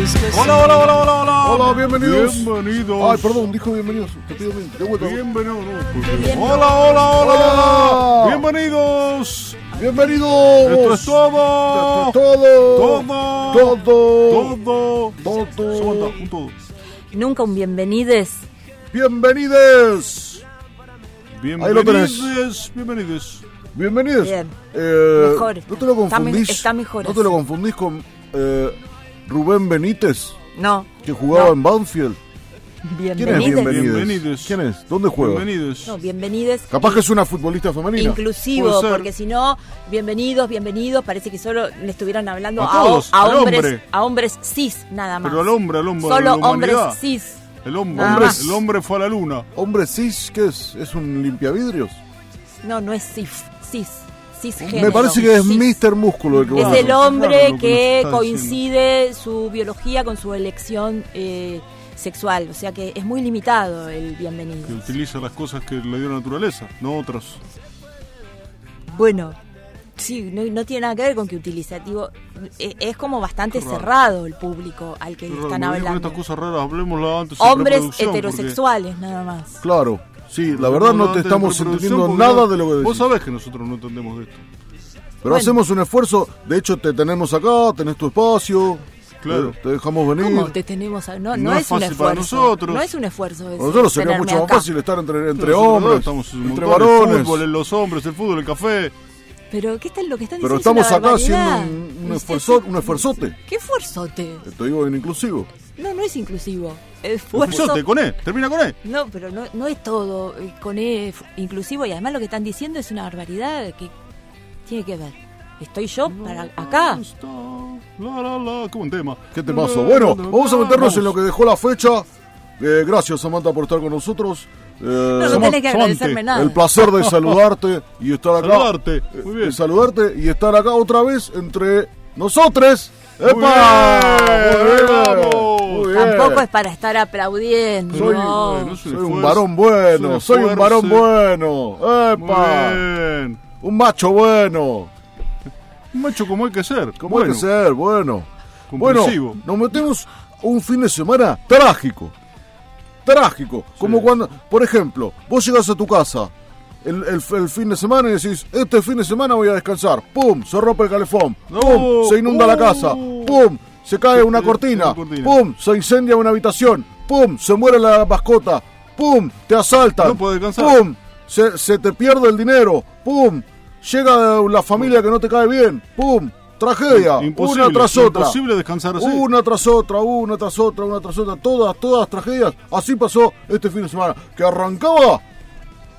Hola, hola, hola, hola, hola. Hola, bienvenidos. Bienvenidos. Ay, perdón, dijo bienvenidos. Te pido bien. De vuelta. Bienvenidos. no, pues, Hola, hola, hola, Hola. Bienvenidos. Bienvenidos. Esto es todo. Esto es todo. Todo. Todo. Todo. Todo. Un todo. Nunca un bienvenides. Bienvenides. Bienvenidos. lo tenés. Bienvenidos. Bienvenidos. Bien. Eh, Mejor. ¿No te lo Está me- confundís? está mejor ¿No te lo confundís con eh, Rubén Benítez, No. que jugaba No. en Banfield? ¿Quién es Bienvenides. Bienvenides? Bienvenides. ¿Quién es? ¿Dónde juega? Bienvenidos. No, bienvenides. Capaz que es una futbolista femenina. Inclusivo, porque si no, bienvenidos, bienvenidos, parece que solo le estuvieran hablando A a, todos, a al hombres, hombre. a hombres cis, nada más. Pero al hombre, al hombre. Solo hombres cis. El hombre, más. el hombre fue a la luna. Hombre cis, ¿qué es? ¿Es un limpiavidrios? No, no es cis, cis, cisgénero. Me parece que es cis. Mr. Músculo el que Es el hombre que que coincide su biología con su elección eh, sexual. O sea que es muy limitado el bienvenido. Que utiliza las cosas que le dio la naturaleza, no otras. Bueno, sí, no, no tiene nada que ver con que utilizativo. Es, es como bastante cerrado el público al que están hablando. estas cosas raras, hablemosla antes. Hombres preproducción, porque- heterosexuales, nada más. Claro, sí, la verdad no te estamos entendiendo nada de lo que decís. Vos sabés que nosotros no entendemos de esto. Pero Bueno. hacemos un esfuerzo, de hecho te tenemos acá, tenés tu espacio, Claro. eh, te dejamos venir. ¿Cómo te tenemos? a- No, no, No es, es un fácil para esfuerzo. nosotros. No es un esfuerzo. Para nosotros sería mucho más acá. fácil estar entre, entre hombres, estamos entre montón, varones. El fútbol, los hombres, el fútbol, el café. Pero ¿qué tal lo que están Pero diciendo? estamos es una acá haciendo un, un Es- esfuerzo, es- un esfuerzote. ¿Qué esfuerzote? Te digo en inclusivo. No, no es inclusivo. Esfuerzo. Esfuerzote, con E, termina con E. No, pero no, no es todo eh, con E inclusivo y además lo que están diciendo es una barbaridad que tiene que ver. Estoy yo para acá. La, la, la, qué buen tema. ¿Qué te pasó? Bueno, vamos a meternos en lo que dejó la fecha. Eh, gracias Samantha por estar con nosotros. Eh, No, no tenés que agradecerme nada. el placer de saludarte y estar acá. Saludarte, muy Eh, bien. saludarte y estar acá otra vez entre nosotros. Muy ¡Epa! bien, Muy bien, vamos. muy bien. Tampoco es para estar aplaudiendo. Soy, no. bueno, un soy un varón bueno, soy un varón bueno. ¡Epa! Bien. Un macho bueno. Un macho como hay que ser. Como bueno, hay que ser, bueno. Bueno, nos metemos un fin de semana trágico. Trágico. Como cuando, por ejemplo, vos llegas a tu casa el, el- el fin de semana y decís, este fin de semana voy a descansar. ¡Pum! Se rompe el calefón. No. ¡Pum! Se inunda la Oh. casa. ¡Pum! Se cae una cortina. ¡Pum! Se incendia una habitación. ¡Pum! Se muere la mascota. ¡Pum! Te asaltan. No descansar. ¡Pum! Se, se te pierde el dinero. ¡Pum! Llega la familia que no te cae bien. ¡Pum! Tragedia. Imposible, una tras otra. imposible descansar así. Una tras otra, una tras otra, una tras otra. Todas, todas tragedias. Así pasó este fin de semana. Que arrancaba.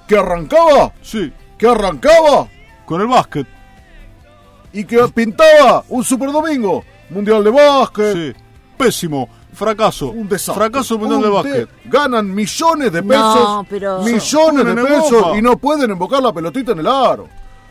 Que arrancaba. Sí, Que arrancaba. con el básquet. Y que pintaba un super domingo. Mundial de básquet. Sí. Pésimo. Fracaso. Un desastre. Fracaso mundial Un de de- básquet. Ganan millones de No, pesos. pero- Millones de pesos y no pueden embocar la pelotita en el aro.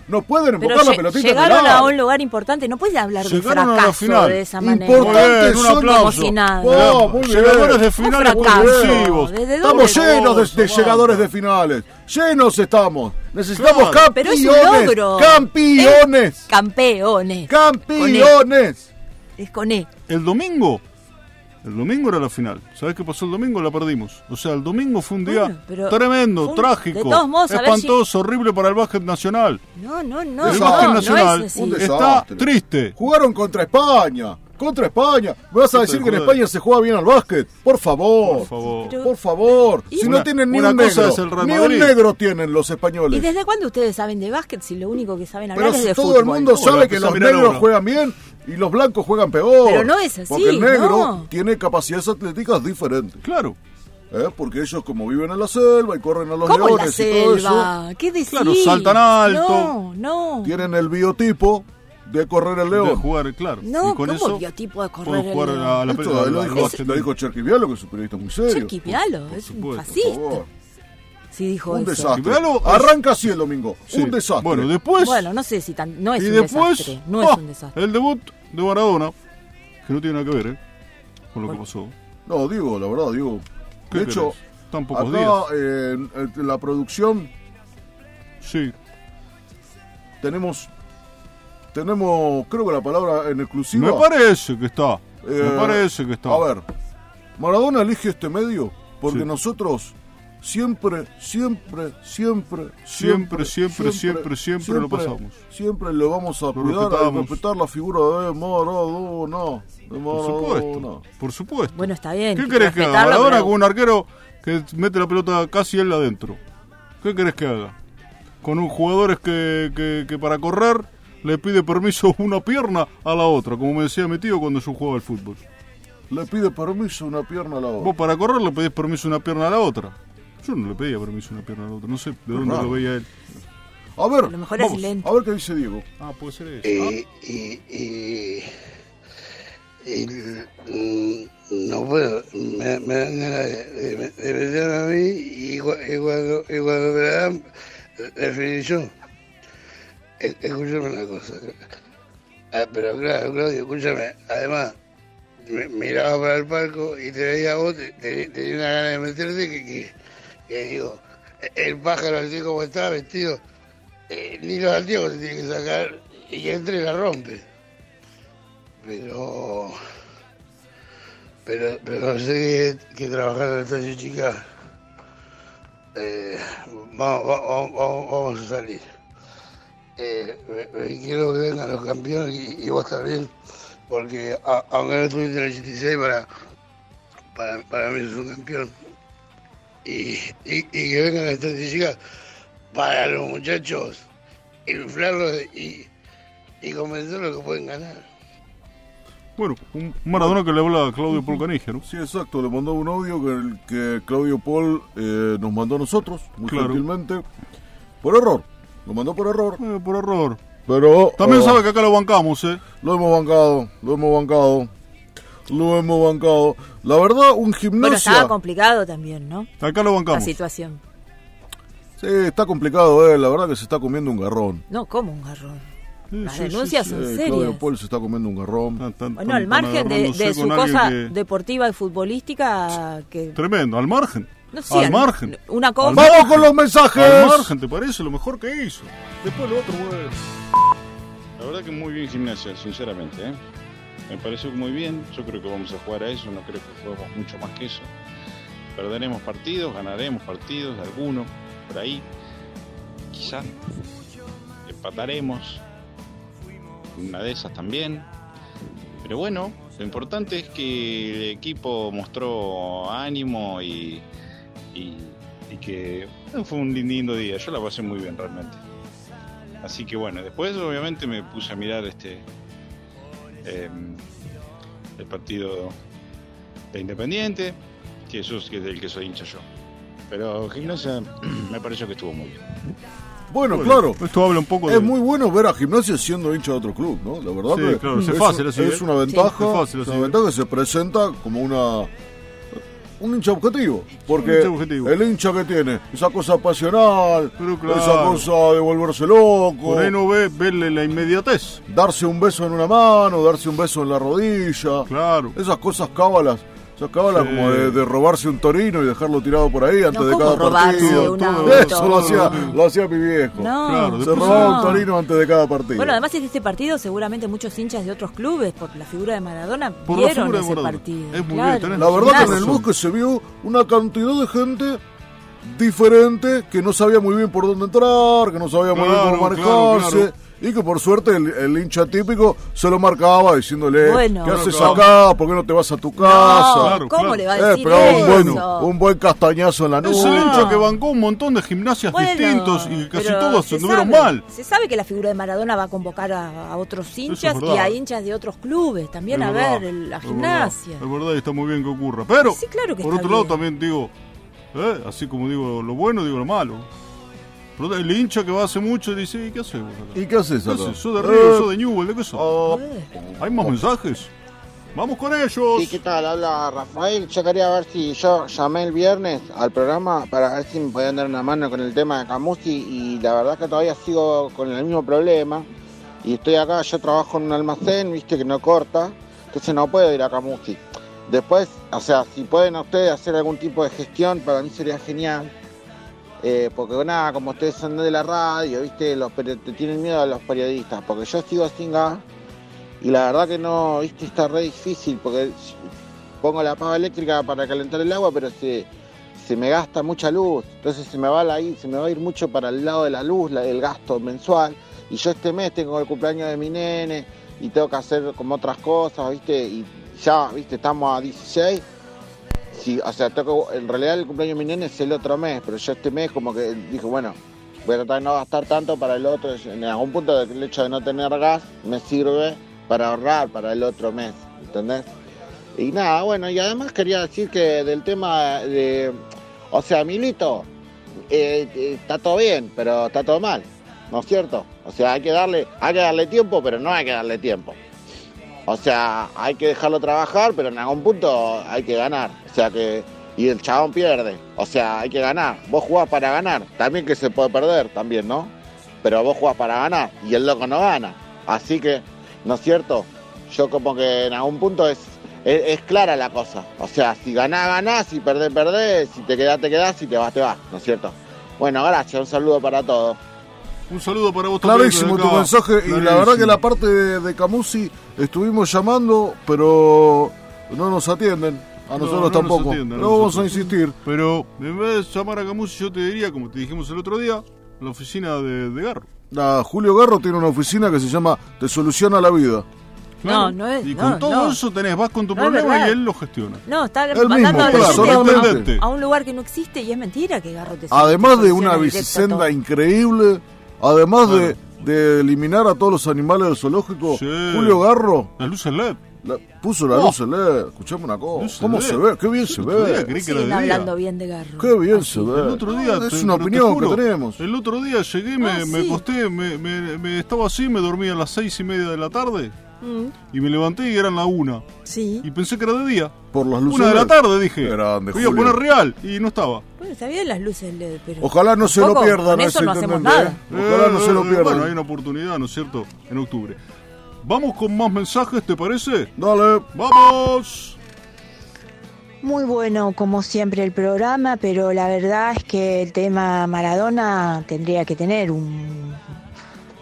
No pueden Pero embocar la pelotita en el llegaron aro. a un lugar importante. No puedes hablar de Llegaron a la fracaso final. de esa manera. Importante. Muy bien, un aplauso. Oh, muy bien. Llegadores de finales compulsivos. Estamos llenos de, de llegadores de finales. Llenos estamos. Necesitamos Claro. Pero es un campeones. logro. Campeones. Campeones. Campeones. Es con E. El domingo. El domingo era la final. ¿Sabes qué pasó el domingo? La perdimos. O sea, el domingo fue un día Bueno, pero tremendo, un- trágico, modos, espantoso, horrible para el básquet nacional. No, no, no. el básquet no, nacional no es así. Un está triste. Jugaron contra España. Contra España. ¿Me vas a decir que en. España se juega bien al básquet? Por favor. Por favor. Pero- Por favor. Y- Si Una- no tienen ni una un cosa negro. es el Real Ni un negro tienen los ¿Y españoles. desde cuándo ustedes saben de básquet si lo único que saben hablar Pero es de todo fútbol? el mundo Hola, sabe que los negros juegan bien y los blancos juegan peor. Pero no es así, Porque el negro no. tiene capacidades atléticas diferentes. Claro. ¿eh? Porque ellos como viven en la selva y corren a los ¿Cómo en leones la y todo eso? ¿Qué decís? Claro, saltan alto. No, no. tienen el biotipo de correr el de león. jugar, claro. No, y con ¿cómo eso biotipo de correr el jugar león? a la Esto lo al dijo, básquet. lo dijo Cherky Vialo, que es un periodista muy serio. Cherky Pialo, es un supuesto, Por fascista. favor. Si dijo Un eso. desastre. Vialo es- Arranca así el domingo. Sí. Un desastre. Bueno, después. Bueno, no sé si tan, no es y un después. desastre. No ah, es un desastre. El debut de Maradona. Que no tiene nada que ver, ¿eh? Con lo que pasó. No, digo, la verdad, digo. ¿Qué De hecho, pocos acá días. eh, en, en la producción Sí. tenemos. Tenemos, creo que la palabra en exclusiva. Me parece que está. Me Eh, parece que está. A ver, Maradona elige este medio porque Sí. nosotros siempre, siempre, siempre, Siempre, siempre, siempre, siempre lo pasamos. Siempre le vamos a Lo cuidar, a respetar la figura de Maradona. De Por Maradona. supuesto. Por supuesto. Bueno, está bien. ¿Qué que querés que haga? Maradona pero- con un arquero que mete la pelota casi él adentro. ¿Qué querés que haga? Con un jugadores que, que, que para correr le pide permiso una pierna a la otra, como me decía mi tío cuando yo jugaba al fútbol. Le pide permiso una pierna a la otra. Vos para correr le pedís permiso una pierna a la otra. Yo no le pedía permiso una pierna a la otra, no sé de dónde raro. lo veía él. A ver, A lo mejor es vamos, lento. a ver qué dice Diego. Ah, puede ser eso. y, y, y, y, mm, no puedo, me, me dan ganas de, de, de meterme a mí y, cu- y cuando, y cuando me la dan, definición. Escúchame una cosa. Ah, pero claro, Claudio, escúchame, además, miraba para el palco y te veía a vos, te- te- tenía una gana de meterte que, digo, el pájaro así como estaba vestido, eh, ni los antiguos se tiene que sacar y entre y la rompe. Pero. Pero, pero sé que trabajar en la estación chica. eh, vamos, vamos, vamos- vamos a salir. Eh, me- me quiero que vengan los campeones y, y vos también, porque a- aunque no estuviste en el 86, para, para, para mí es un campeón. Y, y, y que vengan las estadísticas para los muchachos, inflarlos y, y convencerlos que pueden ganar. Bueno, un Maradona que le habla a Claudio Polcanigio, ¿no? Sí, exacto, le mandó un audio que, Claudio Paul eh, nos mandó a nosotros, muy Claro. gentilmente, por error. Lo mandó por error, Eh, por error. pero... También ah, sabe que acá lo bancamos, ¿eh? Lo hemos bancado, lo hemos bancado, lo hemos bancado. La verdad, un Bueno, gimnasia... estaba complicado también, ¿no? Acá lo La bancamos. situación. sí, está complicado, eh, la verdad que se está comiendo un garrón. No, como un garrón. Sí, Las sí, denuncias sí, son Eh, serias. Claudio Paul se está comiendo un garrón. Tan- tan- Bueno, tan- al margen de, su cosa que- deportiva y futbolística, que Tremendo, al margen. No sé, al al- margen. una cosa. ¡Vamos con los mensajes! Al margen, ¿te parece lo mejor que hizo? Después lo otro, bueno. La verdad que muy bien gimnasia, sinceramente. ¿eh? Me pareció muy bien. Yo creo que vamos a jugar a eso. No creo que juguemos mucho más que eso. Perderemos partidos, ganaremos partidos, algunos por ahí. Quizá. Empataremos. Una de esas también. Pero bueno, lo importante es que el equipo mostró ánimo y, y, y que bueno, fue un lindo día. Yo la pasé muy bien realmente. Así que bueno, después obviamente me puse a mirar este em, el partido de Independiente, que eso es es del que soy hincha yo. Pero Gimnasia me pareció que estuvo muy bien. Bueno, Bueno, claro. Esto habla un poco de. Es muy bueno ver a Gimnasia siendo hincha de otro club, ¿no? La verdad Sí, que claro, es es, fácil es ¿eh? una ventaja, Sí. Es fácil es una ventaja que se presenta como una un hincha objetivo, porque hincha objetivo. el hincha que tiene esa cosa pasional, claro. esa cosa de volverse loco, Por ahí no ve verle la inmediatez. darse un beso en una mano, darse un beso en la rodilla, Claro. esas cosas cábalas, cábalas Sí. como de, de robarse un torino y dejarlo tirado por ahí antes No, de ¿cómo cada partido. Eso lo hacía, lo hacía mi viejo. No, Claro, Se robaba no. un torino antes de cada partido. Bueno, además en este partido seguramente muchos hinchas de otros clubes, por la figura de Maradona, Por vieron ese Maradona. partido. Es muy Claro. bien, tenés La verdad que en el bosque se vio una cantidad de gente diferente que no sabía muy bien por dónde entrar, que no sabía muy bien Claro, claro, manejarse. Y que por suerte el, el hincha típico se lo marcaba diciéndole, Bueno. ¿qué haces Claro, acá? ¿Por qué no te vas a tu casa? No, Claro, ¿cómo claro. le va a Eh, decir un buen, eso? un buen castañazo en la Es el hincha que bancó un montón de gimnasias Bueno, distintos y casi pero todos se anduvieron mal. Se sabe que la figura de Maradona va a convocar a, a otros hinchas y a hinchas de otros clubes también Es a verdad, ver el- la es gimnasia. verdad, Es verdad y está muy bien que ocurra. Pero, Sí, claro que por otro lado, también digo, eh, así como digo lo bueno, digo lo malo. El hincha que va hace mucho dice, ¿y qué haces vos acá? ¿Y qué haces ¿Qué acá? haces? ¿Sos de Río? Eh, ¿Sos de Newell? ¿De qué sos? ah, ¿Hay más mensajes? ¡Vamos con ellos! Sí, ¿qué tal? Habla Rafael. Yo quería ver si yo llamé el viernes al programa para ver si me podían dar una mano con el tema de Camusi y la verdad que todavía sigo con el mismo problema y estoy acá, yo trabajo en un almacén, viste que no corta, entonces no puedo ir a Camusi. Después, o sea, si pueden ustedes hacer algún tipo de gestión, para mí sería genial. Eh, porque nada, como ustedes son de la radio, viste, los te tienen miedo a los periodistas, porque yo sigo sin gas y la verdad que no, viste, está re difícil porque pongo la pava eléctrica para calentar el agua, pero se, se me gasta mucha luz, entonces se me va la, se me va a ir mucho para el lado de la luz, la- el gasto mensual. Y yo este mes tengo el cumpleaños de mi nene y tengo que hacer como otras cosas, viste, y ya, viste, estamos a 16. Sí, o sea, que- en realidad el cumpleaños de mi nene es el otro mes, pero yo este mes como que dije, bueno, voy a tratar de no gastar tanto para el otro. En algún punto el hecho de no tener gas me sirve para ahorrar para el otro mes, ¿entendés? Y nada, bueno, y además quería decir que del tema de, o sea, Milito, eh, eh, está todo bien, pero está todo mal, ¿no es cierto? O sea, hay que darle, hay que darle tiempo, pero no hay que darle tiempo. O sea, hay que dejarlo trabajar, pero en algún punto hay que ganar. O sea que. Y el chabón pierde. O sea, hay que ganar. Vos jugás para ganar. También que se puede perder, también, ¿no? Pero vos jugás para ganar y el loco no gana. Así que, ¿no es cierto? Yo como que en algún punto es, es, es clara la cosa. O sea, si ganás, ganás, si perdés, perdés, si te quedás, te quedás, si te vas, te vas, ¿no es cierto? Bueno, gracias, un saludo para todos. Un saludo para vos también. Clarísimo tu mensaje y la verdad que la parte de, de Camusi estuvimos llamando, pero no nos atienden. A No, nosotros no nos tampoco. atienden, a no vamos a insistir. Pero en vez de llamar a Camus, yo te diría, como te dijimos el otro día, la oficina de, de Garro. La Julio Garro tiene una oficina que se llama Te Soluciona la Vida. No, no es- Y no, con todo no. eso tenés, vas con tu problema y él lo gestiona. No, está Él mandando mismo, a claro, un lugar que no existe y es mentira que Garro te Además te de una bicicenda todo. increíble, además de, de eliminar a todos los animales del zoológico, Sí. Julio Garro Las luces LED. la- puso la Oh. luz LED. Escuchame una cosa. Luces ¿Cómo LED. se ve? Qué bien se El otro día ve. día. hablando bien de Garro. Qué bien se ve. El otro día, es te- una opinión juro, que tenemos. El otro día llegué, me, Ah, me sí. acosté, me, me- me- estaba así, me dormí a las seis y media de la tarde Mm, y me levanté y eran la una. sí. Y pensé que era de día. Por las luces Una de la tarde dije. Grande, Voy a Julio. poner real y no estaba. Bueno, está bien las luces LED, pero. Ojalá no se lo tampoco pierdan Con a eso ese no hacemos intendente, nada. ¿eh? Ojalá no se lo Eh, pierdan. Bueno, hay una oportunidad, ¿no es cierto? En octubre. Vamos con más mensajes, ¿te parece? Dale. ¡Vamos! Muy bueno, como siempre, el programa, pero la verdad es que el tema Maradona tendría que tener un.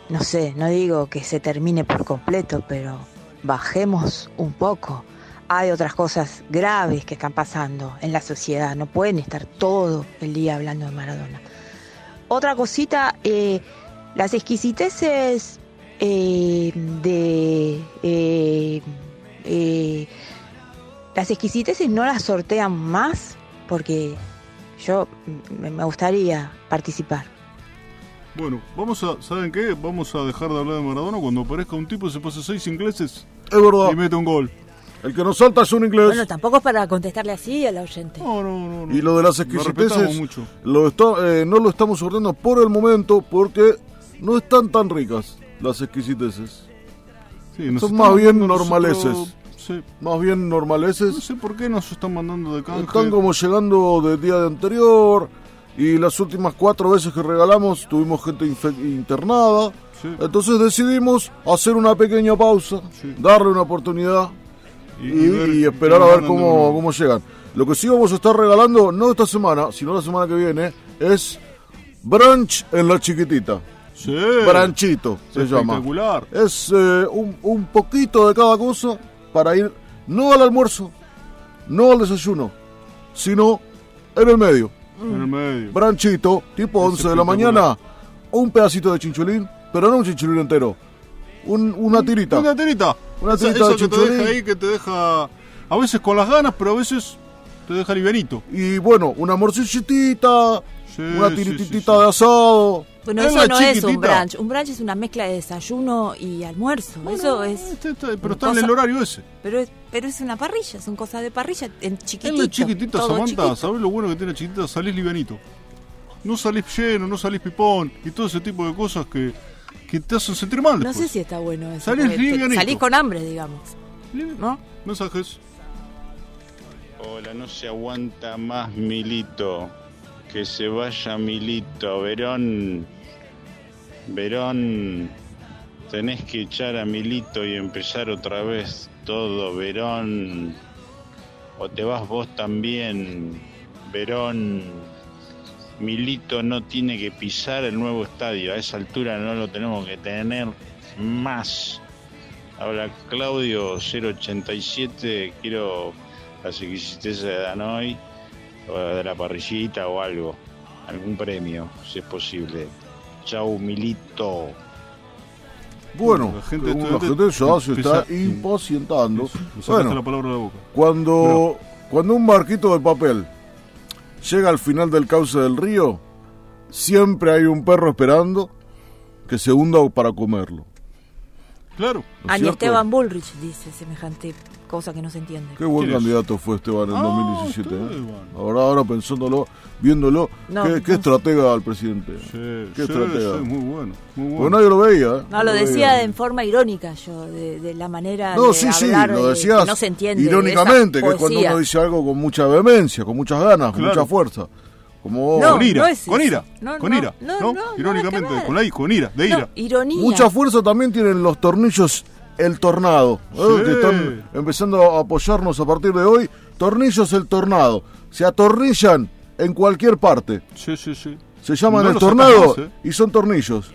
No sé, no digo que se termine por completo, pero bajemos un poco. Hay otras cosas graves que están pasando en la sociedad, no pueden estar todo el día hablando de Maradona. Otra cosita, eh, las exquisiteces eh, de. eh, eh, las exquisiteces no las sortean más porque yo me gustaría participar. Bueno, vamos a, ¿saben qué? Vamos a dejar de hablar de Maradona cuando aparezca un tipo y se pase seis ingleses Es verdad. y mete un gol. El que nos salta es un inglés. Bueno, tampoco es para contestarle así al oyente. No, no, no. no. Y lo de las Lo exquisiteces mucho. lo está- eh, no lo estamos sorteando por el momento porque no están tan ricas las exquisiteces. Sí, nos Son están más bien normaleces. nosotros- Sí. Más bien normaleces. No sé por qué nos están mandando de canje. Están como llegando del día de anterior y las últimas cuatro veces que regalamos tuvimos gente internada. Sí. Entonces decidimos hacer una pequeña pausa, Sí. darle una oportunidad y, ver y qué esperar a ver cómo, cómo llegan. Lo que sí vamos a estar regalando, no esta semana, sino la semana que viene, es brunch en la chiquitita. Sí. Branchito se llama. Es eh, un, un poquito de cada cosa para ir no al almuerzo, no al desayuno, sino en el medio. En el medio. Branchito, tipo Es 11 de la mañana, un pedacito de chinchulín, pero no un chinchulín entero, un- una tirita. Una tirita. Una Esa- tirita esa de que te deja ahí, que te deja a veces con las ganas, pero a veces te deja livianito. Y bueno, una morcillitita, Sí, una tirititita sí, sí. de asado. Bueno, Es eso no es un brunch. Un brunch es una mezcla de desayuno y almuerzo. eso es. Este está- pero está en el horario ese. Pero es, pero es una parrilla, son cosas de parrilla en chiquitito. En chiquitita, Samantha, chiquito. ¿sabes lo bueno que tiene la chiquitita? Salís livianito. no salís lleno, no salís pipón y todo ese tipo de cosas que, que te hacen sentir mal. No sé si está bueno eso. Salís livianito. Salís con hambre, digamos. ¿No? Mensajes. Hola, no se aguanta más Milito. Que se vaya Milito. Verón. Verón. Tenés que echar a Milito y empezar otra vez todo, Verón. O te vas vos también, Verón. Milito no tiene que pisar el nuevo estadio. A esa altura no lo tenemos que tener más. Habla Claudio 087. Quiero las exquisiteces de Danoy, o de la parrillita o algo. Algún premio, si es posible. Chau, Milito. Bueno, La gente la ya se está impacientando. Bueno, la palabra de la boca. Cuando, cuando un barquito de papel llega al final del cauce del río, siempre hay un perro esperando que se hunda para comerlo. Claro. ¿No Ani cierto? Esteban Bullrich dice semejante cosa que no se entiende. Qué buen candidato fue Esteban en Ah, 2017. ¿eh? Ahora, ahora pensándolo, viéndolo, No, qué, no. qué estratega al presidente. Sí, qué sí, estratega. sí, muy bueno. Muy bueno. nadie lo veía. ¿eh? No, lo veía. decía en forma irónica yo, de, de la manera No, de sí, hablar lo de- decías que no se entiende. irónicamente, que es cuando uno dice algo con mucha vehemencia, con muchas ganas, con mucha fuerza. Como No, con ira, no es con ira, No, con no, ira, no, ¿no? no, nada Irónicamente, con la I, con ira, de ira. No, ironía. Mucha fuerza también tienen los tornillos El Tornado, ¿eh? Que están empezando a apoyarnos a partir de hoy. Tornillos El Tornado. Se atornillan en cualquier parte. Sí, sí, sí. Se llaman No el tornado ¿eh? y son tornillos.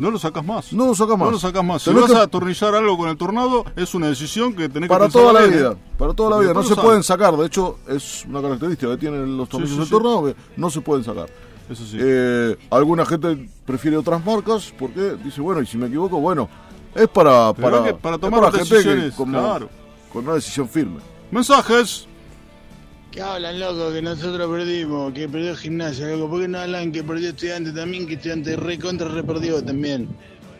No lo sacas más. No lo sacas más. No lo sacas más. Si Tenés vas que- a atornillar algo con el tornado, es una decisión que tenés Para que pensar toda la ¿eh? vida, para toda la vida. No se pueden sacar. De hecho, es una característica que tienen los tornillos sí, del sí. tornado que no se pueden sacar. Eso sí. Eh, alguna gente prefiere otras marcas porque dice, bueno, y si me equivoco, bueno, es para, para, que- para tomar para gente que decisiones, como- claro. con una decisión firme. Mensajes. Que hablan, loco, que nosotros perdimos, que perdió gimnasia, loco. ¿Por qué no hablan que perdió estudiante también, que estudiante re contra re perdió también?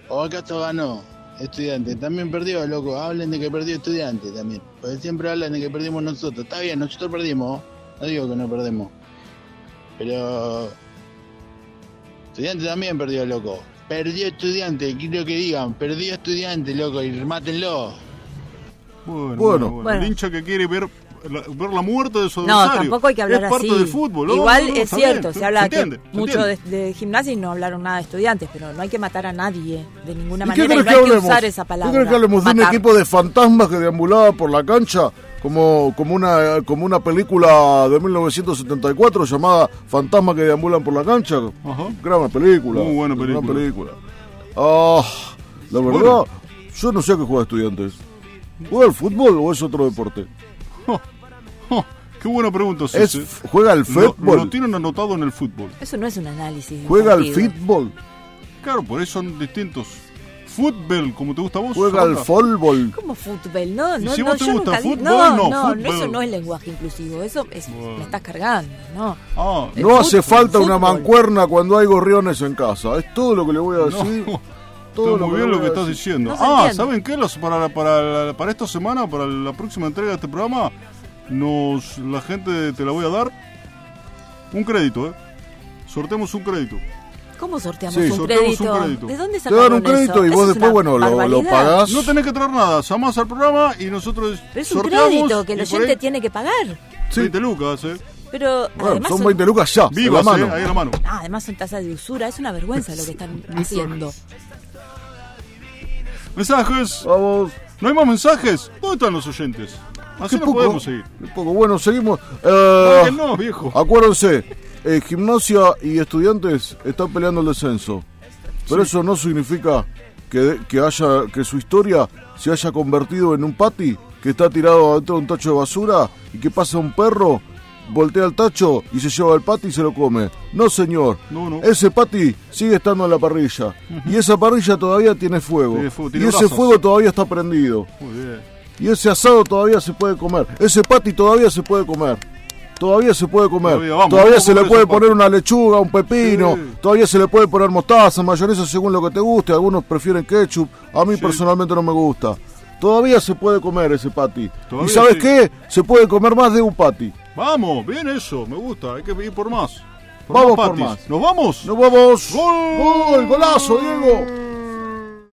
O acá esto ganó, estudiante. También perdió, loco. Hablen de que perdió estudiante también. Porque siempre hablan de que perdimos nosotros. Está bien, nosotros perdimos. No digo que no perdemos. Pero... Estudiante también perdió, loco. Perdió estudiante, quiero que digan. Perdió estudiante, loco, y mátenlo. Bueno, Bueno. Bueno. El hincha que quiere ver la, ver la muerte de su No, adversario. tampoco hay que hablar es parte así. del fútbol. ¿no? Igual No, no, es cierto, bien, se habla que entiende, se mucho de, de gimnasia y no hablaron nada de estudiantes, pero no hay que matar a nadie de ninguna ¿Y qué manera y crees no que hay que hablemos? usar esa ¿Qué palabra. crees que hablemos de un matar. equipo de fantasmas que deambulaba por la cancha como, como, una, como una película de 1974 llamada Fantasmas que deambulan por la cancha? Ajá. Gran película. Muy buena gran película. película. Ah, la verdad, Bueno. yo no sé a qué juega estudiantes. ¿Juega al fútbol o es otro deporte? Oh, qué buena pregunta es. ¿Juega al Lo, fútbol? lo tienen anotado en el fútbol. Eso no es un análisis. ¿Juega al fútbol? Claro, por eso son distintos. Fútbol, como te gusta a vos. ¿Juega al fútbol? ¿Cómo fútbol? No, no, si no, vos te yo gusta nunca fútbol, no, no, eso no es lenguaje inclusivo, eso es, Bueno. me estás cargando, ¿no? Ah, No hace fútbol, falta una mancuerna cuando hay gorriones en casa. Es todo lo que le voy a no. Todo Está muy bien lo que estás diciendo. No ah, entiende. ¿saben qué? Los- para, para, la- para esta semana, para la próxima entrega de este programa, nos la gente te la voy a dar un crédito, ¿eh? Sortemos un crédito. ¿Cómo sorteamos Sí, un, sorteamos crédito? un crédito. ¿De dónde Te dan un crédito eso? y vos es después, bueno, lo, lo pagás. No tenés que traer nada, llamás al programa y nosotros Pero es un sorteamos crédito que el oyente ahí tiene que pagar. Sí. 20 lucas, ¿eh? Pero Bueno, además son son, 20 lucas ya, en la Vivas, mano. ¿eh? Ahí en la mano. Ah, además son tasas de usura, es una vergüenza lo que están haciendo. Mensajes. Vamos. ¿No hay más mensajes? ¿Dónde están los oyentes? Así no poco, podemos seguir. poco. Bueno, seguimos. Eh, no, viejo. acuérdense, eh, gimnasia y estudiantes están peleando el descenso. Pero eso no significa que, que, haya, que su historia se haya convertido en un pati que está tirado dentro de un tacho de basura y que pasa un perro, voltea el tacho y se lleva el pati y se lo come. No, señor. No, no. Ese pati sigue estando en la parrilla. Y esa parrilla todavía tiene fuego. Tiene fuego, tiene y ese fuego todavía está prendido. Muy bien. Y ese asado todavía se puede comer. Ese pati todavía se puede comer. Todavía se puede comer. Todavía, vamos, todavía vamos se le puede poner una lechuga, un pepino. Sí. Todavía se le puede poner mostaza, mayonesa según lo que te guste. Algunos prefieren ketchup. A mí Sí. personalmente no me gusta. Todavía se puede comer ese pati. ¿Y sabes sí. qué? Se puede comer más de un pati. Vamos, bien eso, me gusta, hay que ir por más. Por vamos más por patis. más. ¿Nos vamos? Nos vamos. Gol. Gol, golazo, Diego.